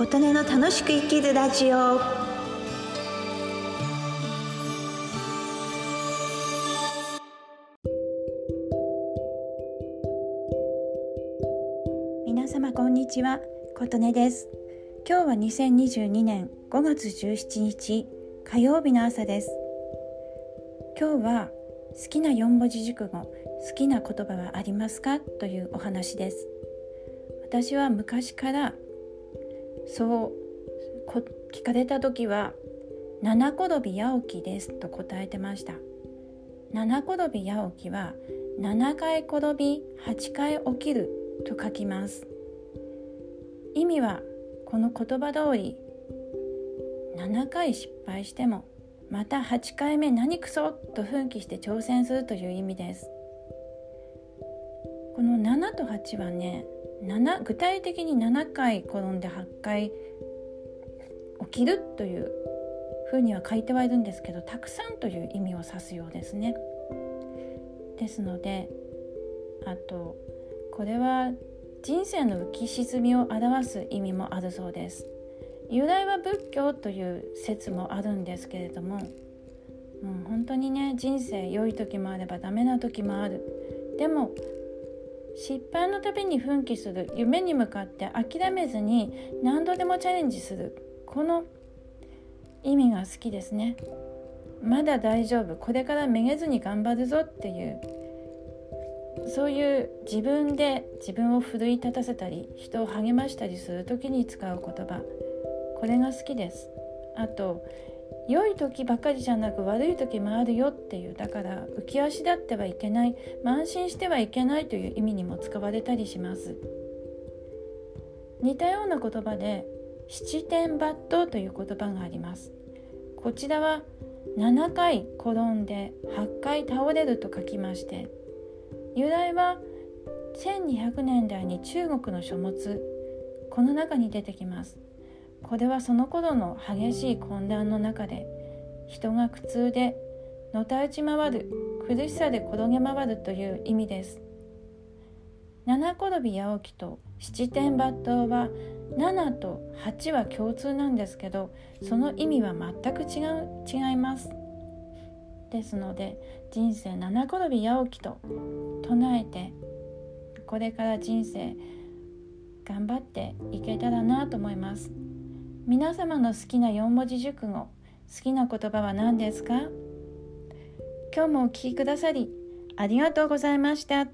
琴音の楽しく生きるラジオ。皆様こんにちは。琴音です。今日は2022年5月17日火曜日の朝です。今日は好きな4文字熟語好きな言葉はありますか？というお話です。私は昔からそう聞かれた時は「七転び八起きです」と答えてました。七転び八起きは7回転び8回起きると書きます。意味はこの言葉通り7回失敗してもまた8回目何くそと奮起して挑戦するという意味です。この7と8はね7具体的に7回転んで8回起きるというふうには書いてはいるんですけどたくさんという意味を指すようですね。ですのであとこれは人生の浮き沈みを表す意味もあるそうです。由来は仏教という説もあるんですけれども、もう本当にね人生良い時もあればダメな時もある。でも失敗のたびに奮起する。夢に向かって諦めずに何度でもチャレンジする。この意味が好きですね。まだ大丈夫。これからめげずに頑張るぞっていう。そういう自分で自分を奮い立たせたり人を励ましたりする時に使う言葉。これが好きです。あと良い時ばかりじゃなく悪い時もあるよっていう。だから浮き足立ってはいけない。慢心してはいけないという意味にも使われたりします。似たような言葉で七点抜刀という言葉があります。こちらは7回転んで8回倒れると書きまして由来は1200年代に中国の書物。この中に出てきます。これはその頃の激しい混乱の中で人が苦痛でのたうち回る苦しさで転げ回るという意味です。七転び八起きと七点抜刀は7と8は共通なんですけどその意味は全く違う違います。ですので人生七転び八起きと唱えてこれから人生頑張っていけたらなと思います。皆様の好きな4文字熟語好きな言葉は何ですか？今日もお聴きくださりありがとうございました。